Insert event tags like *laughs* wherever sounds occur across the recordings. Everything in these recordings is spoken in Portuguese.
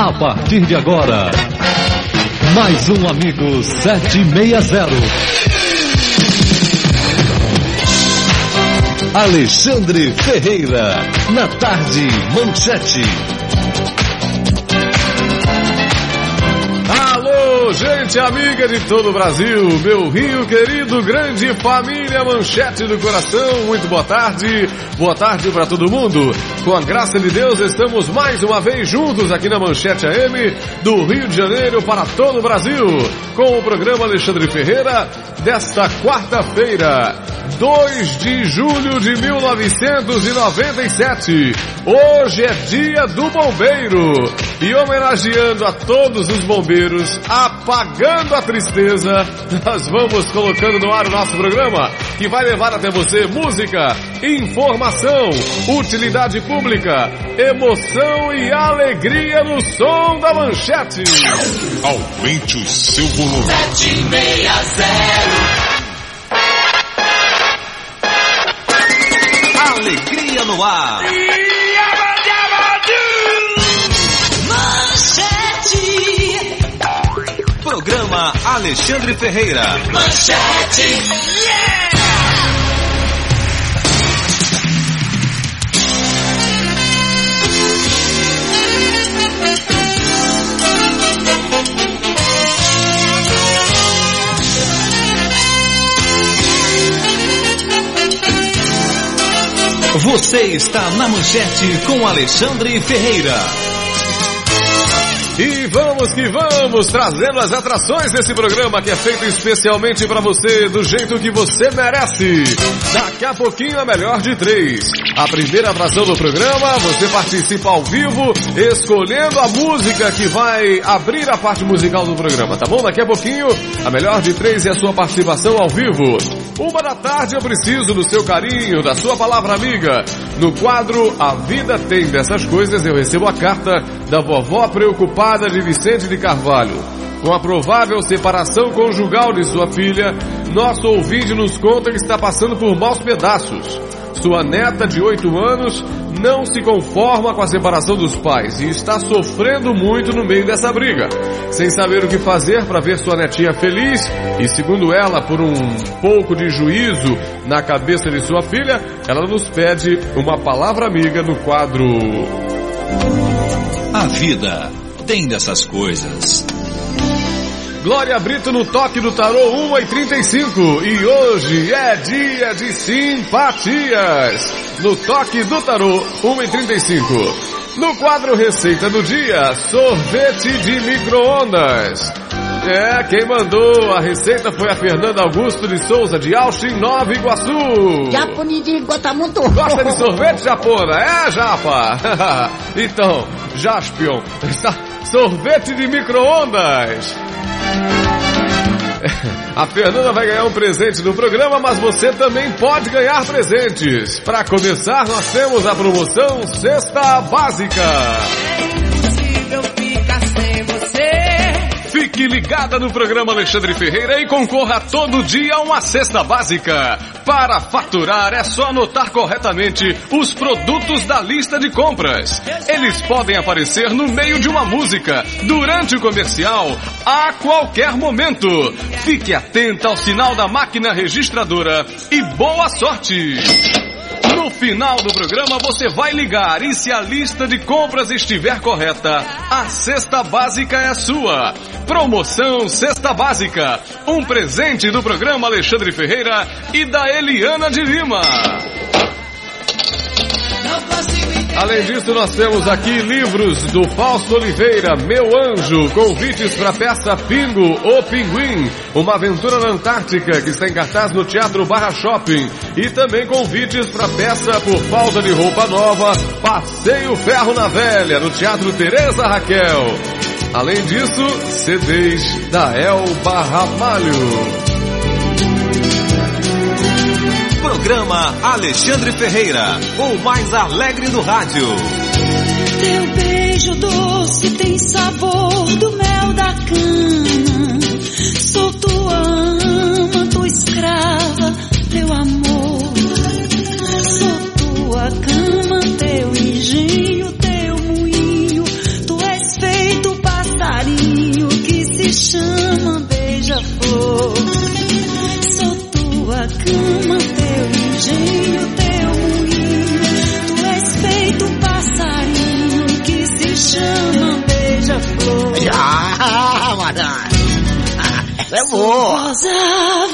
A partir de agora, mais um amigo 760. Alexandre Ferreira, na tarde, manchete. Gente amiga de todo o Brasil, meu Rio querido, grande família Manchete do Coração, muito boa tarde, boa tarde para todo mundo. Com a graça de Deus, estamos mais uma vez juntos aqui na Manchete AM do Rio de Janeiro para todo o Brasil, com o programa Alexandre Ferreira desta quarta-feira, 2 de julho de 1997. Hoje é dia do bombeiro e homenageando a todos os bombeiros, apagando a tristeza, *laughs* nós vamos colocando no ar o nosso programa que vai levar até você música, informação, utilidade pública, emoção e alegria no som da manchete. Aumente o seu volume. 760. Alegria no ar. Manchete. Programa Alexandre Ferreira. Manchete. Você está na manchete com Alexandre Ferreira. E vamos que vamos, trazendo as atrações desse programa que é feito especialmente para você, do jeito que você merece. Daqui a pouquinho a melhor de três. A primeira atração do programa, você participa ao vivo, escolhendo a música que vai abrir a parte musical do programa, tá bom? Daqui a pouquinho, a melhor de três é a sua participação ao vivo. Uma da tarde eu preciso do seu carinho, da sua palavra amiga. No quadro A Vida Tem Dessas Coisas, eu recebo a carta da vovó preocupada de Vicente de Carvalho. Com a provável separação conjugal de sua filha, nosso ouvinte nos conta que está passando por maus pedaços. Sua neta de 8 anos não se conforma com a separação dos pais e está sofrendo muito no meio dessa briga. Sem saber o que fazer para ver sua netinha feliz e, segundo ela, por um pouco de juízo na cabeça de sua filha, ela nos pede uma palavra amiga no quadro. A vida tem dessas coisas. Glória Brito no toque do tarô 1 e 35 e hoje é dia de simpatias no toque do tarô 1 e 35. No quadro Receita do Dia, sorvete de micro-ondas. É, quem mandou a receita foi a Fernanda Augusto de Souza, de Alchin, Nova Iguaçu. Japonidinho gosta muito. Gosta de sorvete, Japona? É, Japa? *laughs* então, Jaspion, *laughs* sorvete de micro-ondas. *laughs* A Fernanda vai ganhar um presente no programa, mas você também pode ganhar presentes. Para começar, nós temos a promoção Cesta Básica. Fique ligada no programa Alexandre Ferreira e concorra todo dia a uma cesta básica. Para faturar é só anotar corretamente os produtos da lista de compras. Eles podem aparecer no meio de uma música, durante o comercial, a qualquer momento. Fique atenta ao sinal da máquina registradora e boa sorte! No final do programa você vai ligar e se a lista de compras estiver correta, a cesta básica é sua. Promoção Cesta Básica, um presente do programa Alexandre Ferreira e da Eliana de Lima. Além disso, nós temos aqui livros do Fausto Oliveira, Meu Anjo, convites para a peça Pingo ou Pinguim, uma aventura na Antártica que está em cartaz no Teatro Barra Shopping e também convites para a peça Por Falta de Roupa Nova, Passeio Ferro na Velha, no Teatro Teresa Raquel. Além disso, CDs da Elba Ramalho. programa Alexandre Ferreira, o mais alegre do rádio. Teu beijo doce tem sabor do mel da cana. Sou tua ama, tua escrava, teu amor. Sou tua cama, teu engenho, teu moinho. Tu és feito passarinho que se chama beija-flor. amor. Rosa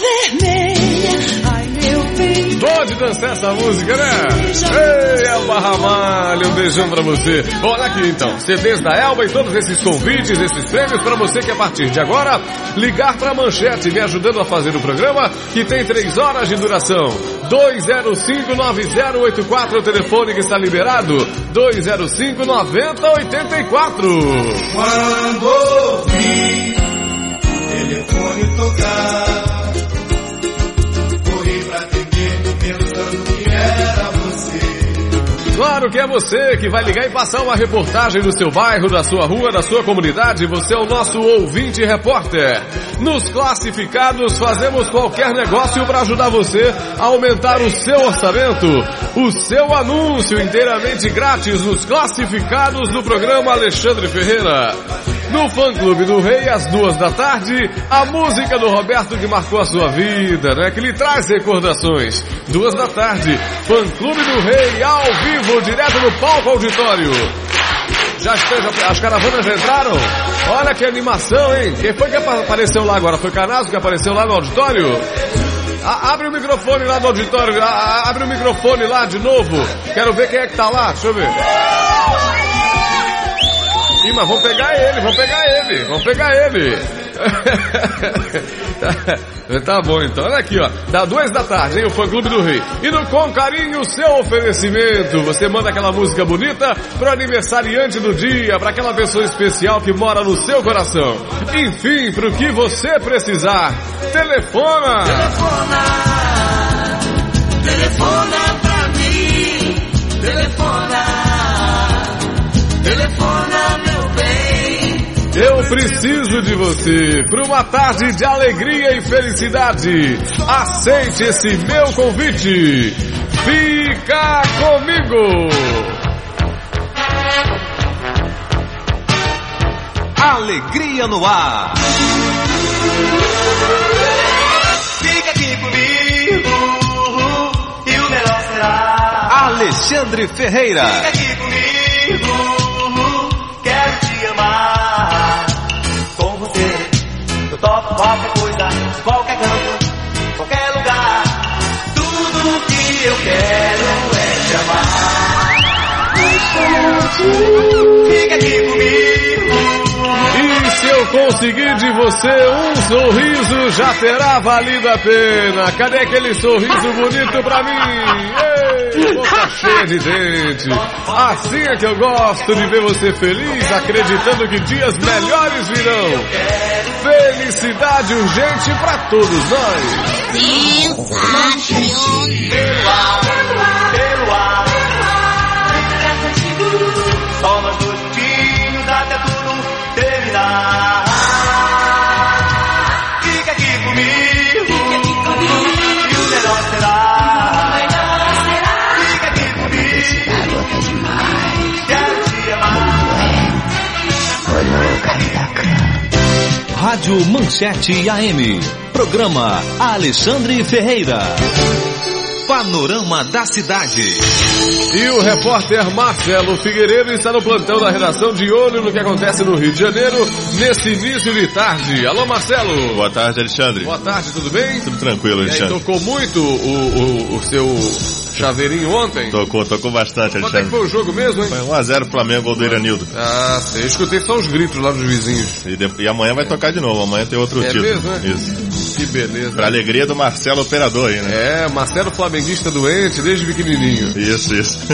vermelha, ai meu bem. Pode dançar essa música, né? Ei, Elba Ramalho, um beijão pra você. Olha aqui então, CDs da Elba e todos esses convites, esses prêmios pra você que a partir de agora ligar pra manchete, me ajudando a fazer o programa que tem três horas de duração. 2059084 o telefone que está liberado. 205 9084. Quando ouvi Claro que é você que vai ligar e passar uma reportagem do seu bairro, da sua rua, da sua comunidade. Você é o nosso ouvinte repórter. Nos classificados fazemos qualquer negócio para ajudar você a aumentar o seu orçamento. O seu anúncio inteiramente grátis nos classificados do programa Alexandre Ferreira. No fã clube do Rei, às duas da tarde, a música do Roberto que marcou a sua vida, né? Que lhe traz recordações. Duas da tarde, fã clube do Rei, ao vivo, direto no palco auditório. Já esteja, as caravanas já entraram? Olha que animação, hein? Quem foi que apareceu lá agora? Foi Canaso que apareceu lá no auditório? A- abre o microfone lá do auditório, a- abre o microfone lá de novo. Quero ver quem é que tá lá, deixa eu ver. Ih, mas vão pegar ele, vão pegar ele, vão pegar ele. *laughs* tá bom então, olha aqui ó, dá duas da tarde, hein, o fã clube do Rei. E no Com Carinho, seu oferecimento. Você manda aquela música bonita pro aniversariante do dia, para aquela pessoa especial que mora no seu coração. Enfim, pro que você precisar. Telefona! Telefona pra mim, telefona, telefona. Eu preciso de você para uma tarde de alegria e felicidade. Aceite esse meu convite. Fica comigo. Alegria no ar. Fica aqui comigo e o melhor será. Alexandre Ferreira. Fica aqui comigo, qualquer coisa, qualquer canto, qualquer lugar. Tudo que eu quero é te. Fica aqui comigo. E se eu conseguir de você um sorriso, já terá valido a pena. Cadê aquele sorriso bonito pra mim? Boca cheia de dente. Assim é que eu gosto de ver você feliz, acreditando que dias melhores virão. Felicidade urgente pra todos nós. Pelo ar, pelo ar. Rádio Manchete AM. Programa Alexandre Ferreira. Panorama da cidade. E o repórter Marcelo Figueiredo está no plantão da redação de olho no que acontece no Rio de Janeiro nesse início de tarde. Alô Marcelo. Boa tarde, Alexandre. Boa tarde, tudo bem? Tudo tranquilo, E aí, Alexandre. tocou muito o, o, o seu chaveirinho ontem? Tocou, tocou bastante, Quanto é que Alexandre. foi o jogo mesmo, hein? Foi 1x0 Flamengo, gol do Iranildo. Ah, sei. Eu escutei só os gritos lá dos vizinhos. E, de- e amanhã vai tocar de novo, amanhã tem outro É título. mesmo, é? Isso. Que beleza. Pra alegria do Marcelo Operador aí, né? É, Marcelo Flamenguista doente desde pequenininho. Isso, isso. *laughs*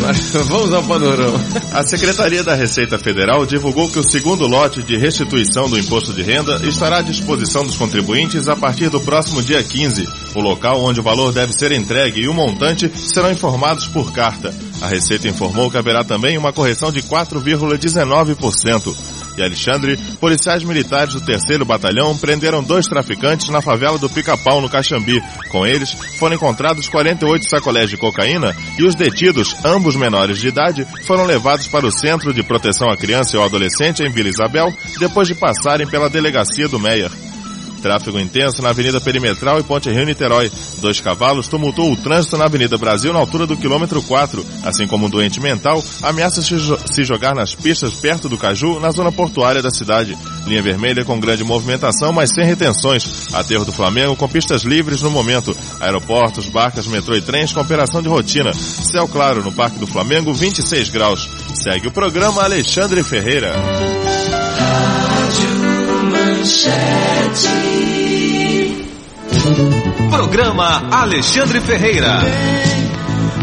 Mas vamos ao panorama. A Secretaria da Receita Federal divulgou que o segundo lote de restituição do imposto de renda estará à disposição dos contribuintes a partir do próximo dia 15. O local onde o valor deve ser entregue e o montante serão informados por carta. A Receita informou que haverá também uma correção de 4,19%. E Alexandre, policiais militares do 3 Batalhão prenderam dois traficantes na favela do Pica-Pau, no Caxambi. Com eles, foram encontrados 48 sacolés de cocaína e os detidos, ambos menores de idade, foram levados para o Centro de Proteção à Criança e ao Adolescente em Vila Isabel, depois de passarem pela delegacia do Meier. Tráfego intenso na Avenida Perimetral e Ponte Rio Niterói. Dois cavalos tumultuou o trânsito na Avenida Brasil na altura do quilômetro 4, assim como um doente mental ameaça se jogar nas pistas perto do Caju, na zona portuária da cidade. Linha vermelha com grande movimentação, mas sem retenções. Aterro do Flamengo com pistas livres no momento. Aeroportos, barcas, metrô e trens com operação de rotina. Céu claro no Parque do Flamengo, 26 graus. Segue o programa Alexandre Ferreira. Programa Alexandre Ferreira.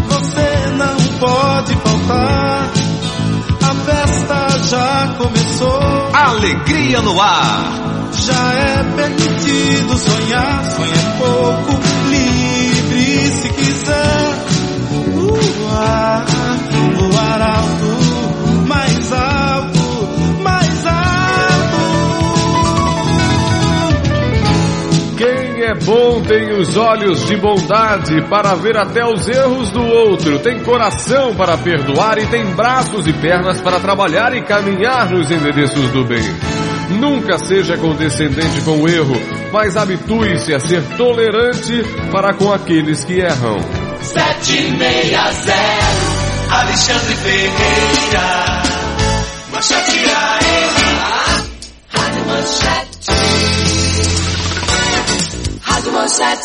Você não pode faltar. A festa já começou. Alegria no ar. Já é permitido sonhar. Sonha bom tem os olhos de bondade para ver até os erros do outro, tem coração para perdoar e tem braços e pernas para trabalhar e caminhar nos endereços do bem. Nunca seja condescendente com o erro, mas habitue-se a ser tolerante para com aqueles que erram. 760 Alexandre Ferreira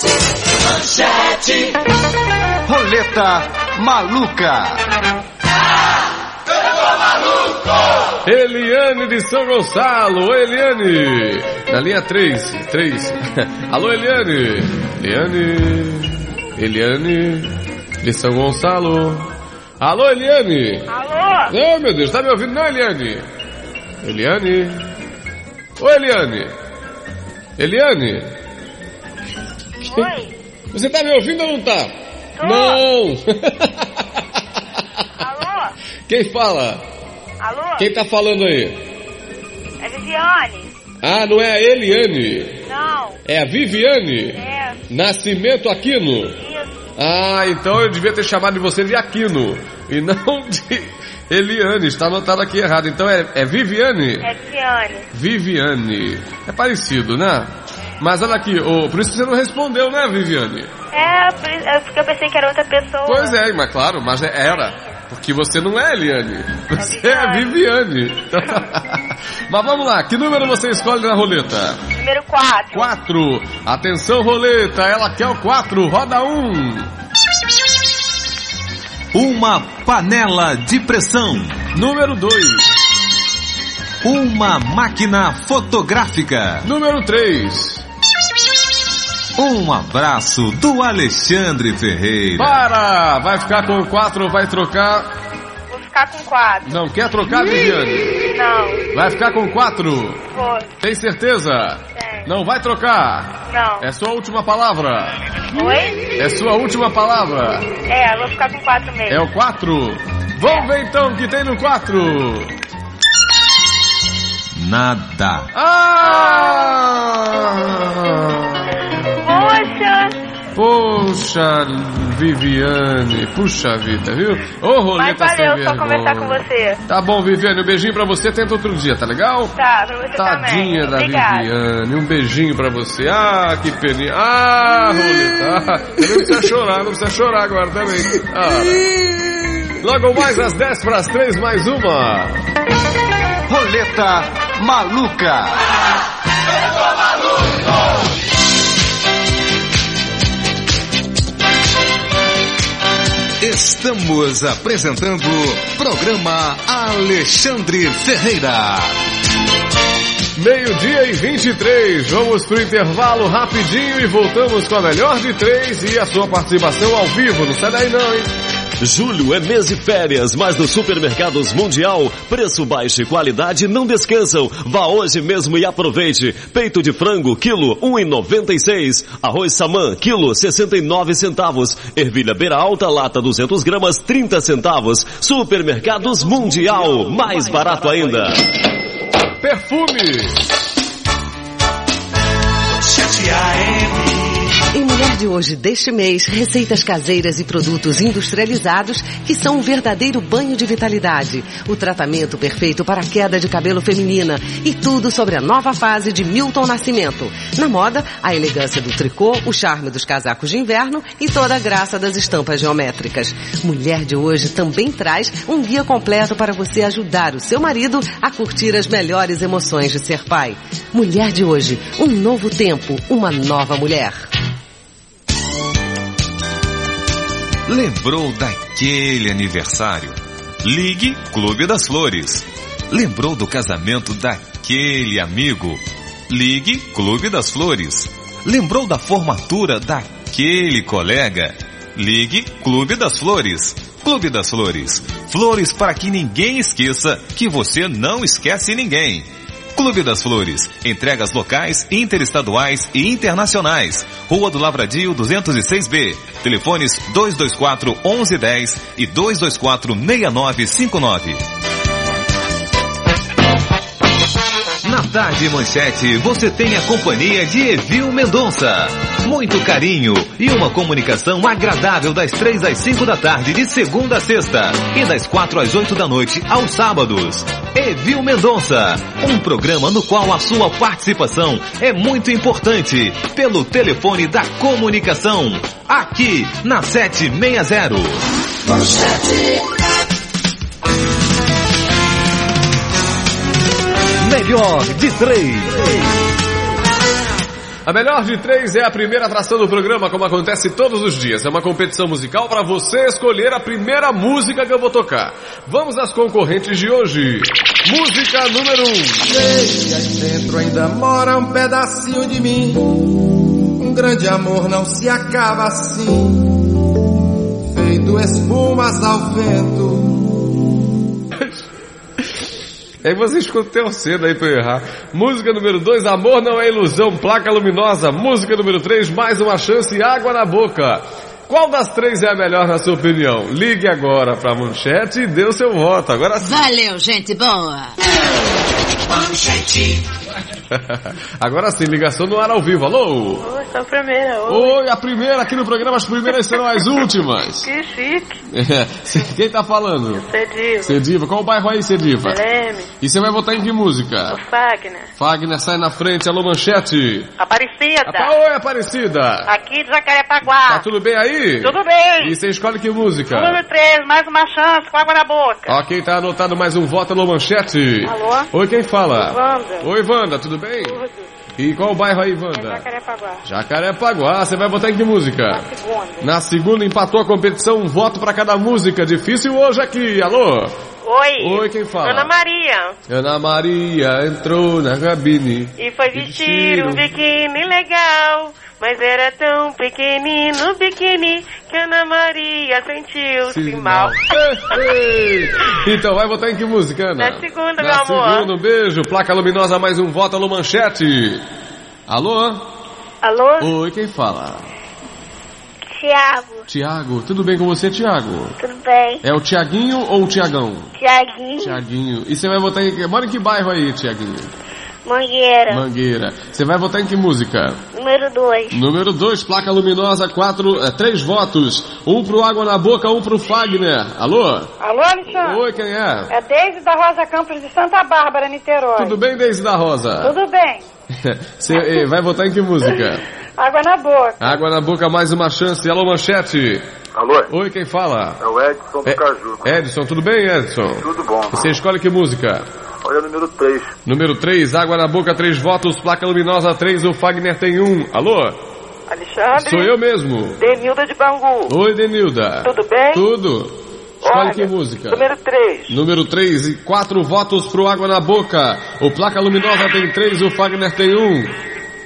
Manchete. Manchete Roleta Maluca. Eliane de São Gonçalo, Oi, Eliane, na linha 3, 3. *laughs* Alô, Eliane, Eliane, Eliane de São Gonçalo. Alô, Eliane. Alô? Não, meu Deus, tá me ouvindo não, Eliane? Eliane. Oi, Eliane. Eliane. Oi? Você tá me ouvindo ou não tá? Tô. Não. Alô? *laughs* Quem fala? Alô? Quem tá falando aí? É Viviane? Ah, não é a Eliane. Não. É a Viviane. É. Nascimento Aquino. Isso. Ah, então eu devia ter chamado de você de Aquino e não *laughs* de Eliane. Está anotado aqui errado. Então é, é Viviane? É Viviane. Viviane. É parecido, né? Mas olha aqui, ô, por isso que você não respondeu, né, Viviane? É, é porque eu pensei que era outra pessoa. Pois é, mas claro, mas é- era. Porque você não é Eliane. Você é Viviane. *laughs* mas vamos lá, que número você escolhe na roleta? Número 4. 4. Atenção, roleta, ela quer o 4, roda 1. Uma panela de pressão. Número 2. Uma máquina fotográfica. Número 3. Um abraço do Alexandre Ferreira. Para! Vai ficar com o 4 ou vai trocar? Vou ficar com 4. Não quer trocar, Viviane? Não. Vai ficar com 4? Vou. Tem certeza? Tem. Não vai trocar? Não. É sua última palavra. Oi? É sua última palavra. É, eu vou ficar com 4 mesmo. É o 4? Vamos ver então o que tem no 4. Nada. Ah! Poxa! Poxa, Viviane, puxa vida, viu? Ô, Mas roleta sem valeu só vergonha. conversar com você. Tá bom, Viviane, um beijinho pra você, tenta outro dia, tá legal? Tá, pra você Tadinha também. da Obrigada. Viviane, um beijinho pra você. Ah, que peninha. Ah, roleta. Ah, não precisa chorar, não precisa chorar agora também. Ah. Logo mais às 10 para as 3, mais uma. Roleta Maluca. Estamos apresentando o programa Alexandre Ferreira. Meio-dia e 23. Vamos pro intervalo rapidinho e voltamos com a melhor de três e a sua participação ao vivo. Não sai daí não, hein? Julho é mês de férias, mas nos supermercados Mundial, preço baixo e qualidade não descansam. Vá hoje mesmo e aproveite. Peito de frango, quilo 1,96. Arroz samã, quilo 69 centavos. Ervilha beira alta, lata 200 gramas, 30 centavos. Supermercados Mundial, mais barato ainda. Perfume. Mulher de hoje deste mês, receitas caseiras e produtos industrializados que são um verdadeiro banho de vitalidade. O tratamento perfeito para a queda de cabelo feminina e tudo sobre a nova fase de Milton Nascimento. Na moda, a elegância do tricô, o charme dos casacos de inverno e toda a graça das estampas geométricas. Mulher de hoje também traz um guia completo para você ajudar o seu marido a curtir as melhores emoções de ser pai. Mulher de hoje, um novo tempo, uma nova mulher. Lembrou daquele aniversário? Ligue Clube das Flores. Lembrou do casamento daquele amigo? Ligue Clube das Flores. Lembrou da formatura daquele colega? Ligue Clube das Flores. Clube das Flores. Flores para que ninguém esqueça que você não esquece ninguém. Clube das Flores. Entregas locais, interestaduais e internacionais. Rua do Lavradio 206B. Telefones 224 1110 e 224 6959. Tarde Manchete, você tem a companhia de Evil Mendonça. Muito carinho e uma comunicação agradável das três às cinco da tarde de segunda a sexta e das quatro às oito da noite aos sábados. Evil Mendonça, um programa no qual a sua participação é muito importante pelo telefone da comunicação, aqui na 760. Melhor de três. A melhor de três é a primeira atração do programa, como acontece todos os dias. É uma competição musical para você escolher a primeira música que eu vou tocar. Vamos às concorrentes de hoje. Música número um. Sei, aí dentro ainda mora um pedacinho de mim. Um grande amor não se acaba assim. Feito espumas ao vento. Aí você escutou cedo aí pra eu errar. Música número 2, Amor Não É Ilusão, Placa Luminosa. Música número 3, Mais Uma Chance, Água na Boca. Qual das três é a melhor na sua opinião? Ligue agora pra manchete e dê o seu voto. Agora sim. Valeu, gente boa. Manchete. *laughs* Agora sim, ligação no ar ao vivo. Alô? Oi, sou a primeira. Oi. Oi, a primeira aqui no programa, as primeiras serão as últimas. Que chique. *laughs* É, Quem tá falando? Cediva. Cediva. Qual o bairro aí, Cediva? Leme. E você vai votar em que música? O Fagner. Fagner sai na frente, alô Manchete. Aparecida. Apa, oi, Aparecida. Aqui de Jacarepaguá. Tá tudo bem aí? Tudo bem. E você escolhe que música? Número 3, mais uma chance, com água na boca. Ok, tá anotado mais um voto, alô Manchete. Alô? Oi, quem fala? Wanda. Oi, Wanda, tudo bem? Tudo. E qual o bairro aí, Wanda? Jacarepaguá. Jacarepaguá, você vai votar em que música? Segunda. Na segunda empatou a competição, um voto pra cada música. Difícil hoje aqui, alô? Oi. Oi, quem fala? Ana Maria. Ana Maria entrou na cabine. E foi vestir um biquíni legal. Mas era tão pequenino o biquíni que Ana Maria sentiu-se mal. Então, vai votar em que música, Ana? Na segunda, Na meu amor. segunda, um beijo. Placa luminosa, mais um voto, alô Manchete. Alô? Alô? Oi, quem fala? Tiago, Tiago, tudo bem com você, Tiago? tudo bem? É o Tiaguinho ou o Tiagão? Tiaguinho, Tiaguinho. E você vai votar em que? Mora em que bairro aí, Tiaguinho? Mangueira, Mangueira. Você vai votar em que música? número 2. Número 2, placa luminosa, quatro, é, três votos. Um pro Água na Boca, um pro Fagner. Alô? Alô, Alexandre? Oi, quem é? É Deise da Rosa Campos de Santa Bárbara, Niterói. Tudo bem, Deise da Rosa? Tudo bem. *laughs* Você eh, vai votar em que música? *laughs* Água na boca. Água na Boca, mais uma chance. Alô, Manchete. Alô? Oi, quem fala? É o Edson do É- Caju. Edson, tudo bem, Edson? Tudo bom. Você escolhe que música? Olha o número 3. Número 3, Água na Boca, três votos. Placa luminosa, 3, o Fagner tem um. Alô? Alexandre? Sou eu mesmo. Denilda de Bangu. Oi, Denilda. Tudo bem? Tudo. Escolhe Olha, que música? Número 3. Número 3 e quatro votos pro Água na Boca. O Placa Luminosa tem três, o Fagner tem um.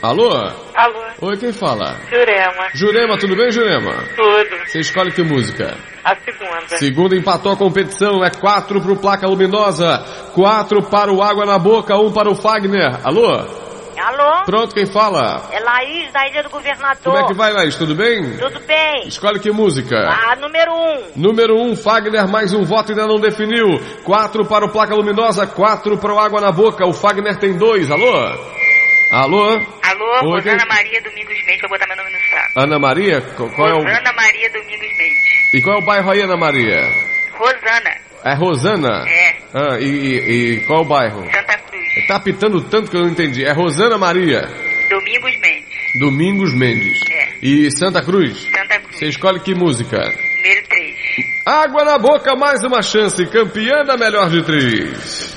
Alô? Alô? Oi, quem fala? Jurema. Jurema, tudo bem, Jurema? Tudo. Você escolhe que música? A segunda. Segunda empatou a competição, é quatro pro Placa Luminosa, quatro para o Água na Boca, um para o Fagner. Alô? Alô? Pronto, quem fala? É Laís, da Ilha do Governador. Como é que vai, Laís? Tudo bem? Tudo bem. Escolhe que música? A número um. Número 1, um, Fagner, mais um voto ainda não definiu. Quatro para o Placa Luminosa, quatro para o Água na Boca. O Fagner tem dois. Alô? Alô? Alô, Oi, Rosana quem- Maria Domingos Mendes, pra botar meu nome no saco. Ana Maria? Qual, qual é o... Rosana Maria Domingos Mendes. E qual é o bairro aí, Ana Maria? Rosana, É Rosana? É. Ah, e, e- e qual é o bairro? Santa Cruz. Tá apitando tanto que eu não entendi. É Rosana Maria. Domingos Mendes. Domingos Mendes. É. E Santa Cruz? Santa Cruz. Você escolhe que música? Número 3. Água na boca, mais uma chance. Campeã da melhor de três.